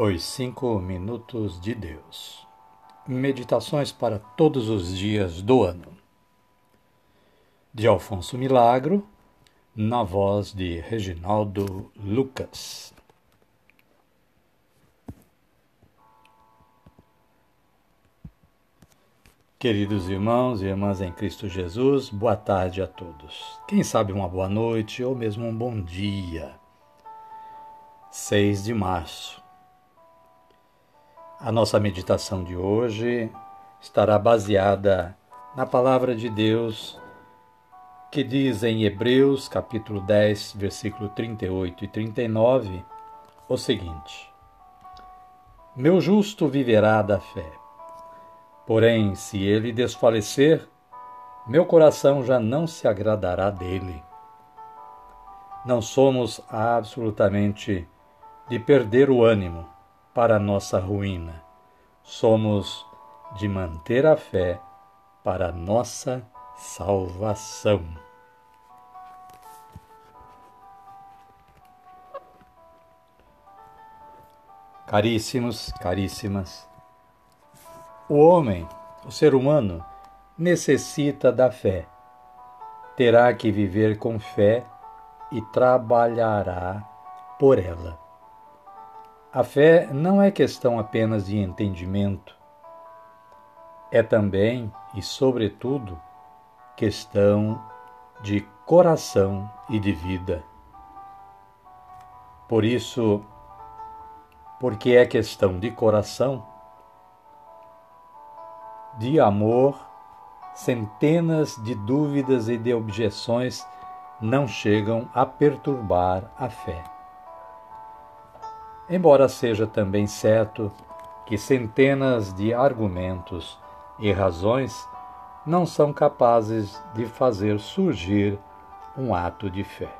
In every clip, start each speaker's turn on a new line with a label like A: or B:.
A: Os Cinco Minutos de Deus Meditações para todos os dias do ano. De Alfonso Milagro, na voz de Reginaldo Lucas. Queridos irmãos e irmãs em Cristo Jesus, boa tarde a todos. Quem sabe uma boa noite ou mesmo um bom dia. 6 de março a nossa meditação de hoje estará baseada na palavra de Deus que diz em Hebreus capítulo 10, versículo 38 e 39 o seguinte: Meu justo viverá da fé. Porém, se ele desfalecer, meu coração já não se agradará dele. Não somos absolutamente de perder o ânimo para nossa ruína. Somos de manter a fé para nossa salvação. Caríssimos, caríssimas, o homem, o ser humano, necessita da fé. Terá que viver com fé e trabalhará por ela. A fé não é questão apenas de entendimento, é também e, sobretudo, questão de coração e de vida. Por isso, porque é questão de coração, de amor, centenas de dúvidas e de objeções não chegam a perturbar a fé embora seja também certo que centenas de argumentos e razões não são capazes de fazer surgir um ato de fé.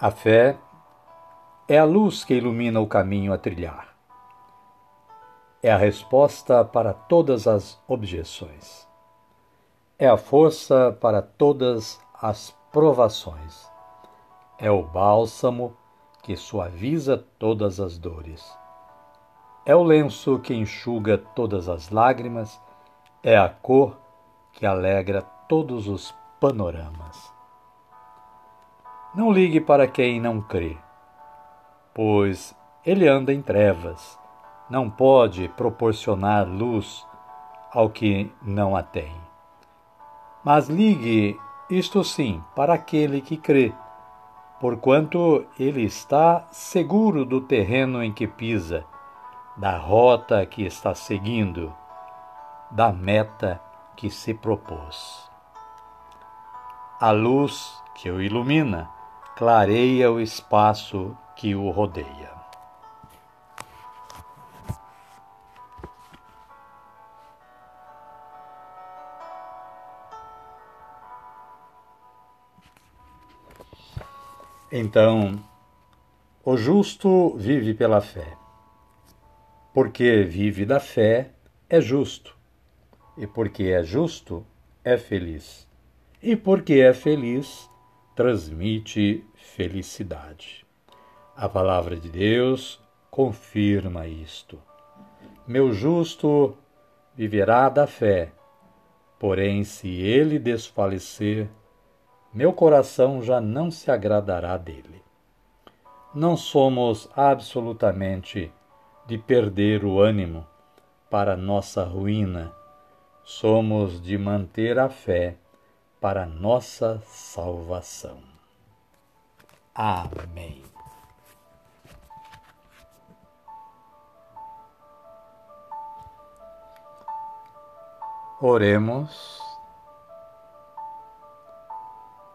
A: A fé é a luz que ilumina o caminho a trilhar. É a resposta para todas as objeções. É a força para todas as provações. É o bálsamo que suaviza todas as dores. É o lenço que enxuga todas as lágrimas, é a cor que alegra todos os panoramas. Não ligue para quem não crê, pois ele anda em trevas, não pode proporcionar luz ao que não a tem. Mas ligue isto sim, para aquele que crê, porquanto ele está seguro do terreno em que pisa, da rota que está seguindo, da meta que se propôs. A luz que o ilumina clareia o espaço que o rodeia. Então, o justo vive pela fé. Porque vive da fé, é justo. E porque é justo, é feliz. E porque é feliz, transmite felicidade. A palavra de Deus confirma isto. Meu justo viverá da fé, porém, se ele desfalecer, meu coração já não se agradará dele. Não somos absolutamente de perder o ânimo para nossa ruína, somos de manter a fé para nossa salvação. Amém. Oremos.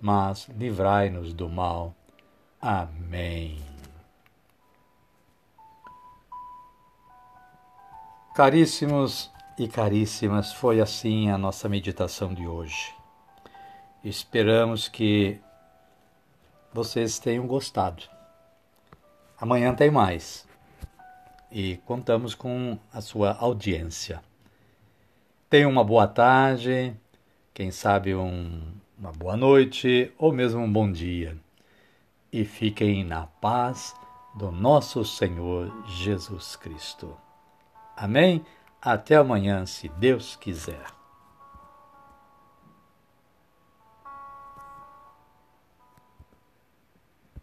A: mas livrai-nos do mal, Amém. Caríssimos e caríssimas, foi assim a nossa meditação de hoje. Esperamos que vocês tenham gostado. Amanhã tem mais e contamos com a sua audiência. Tenha uma boa tarde, quem sabe um, uma boa noite ou mesmo um bom dia. E fiquem na paz do nosso Senhor Jesus Cristo. Amém? Até amanhã, se Deus quiser.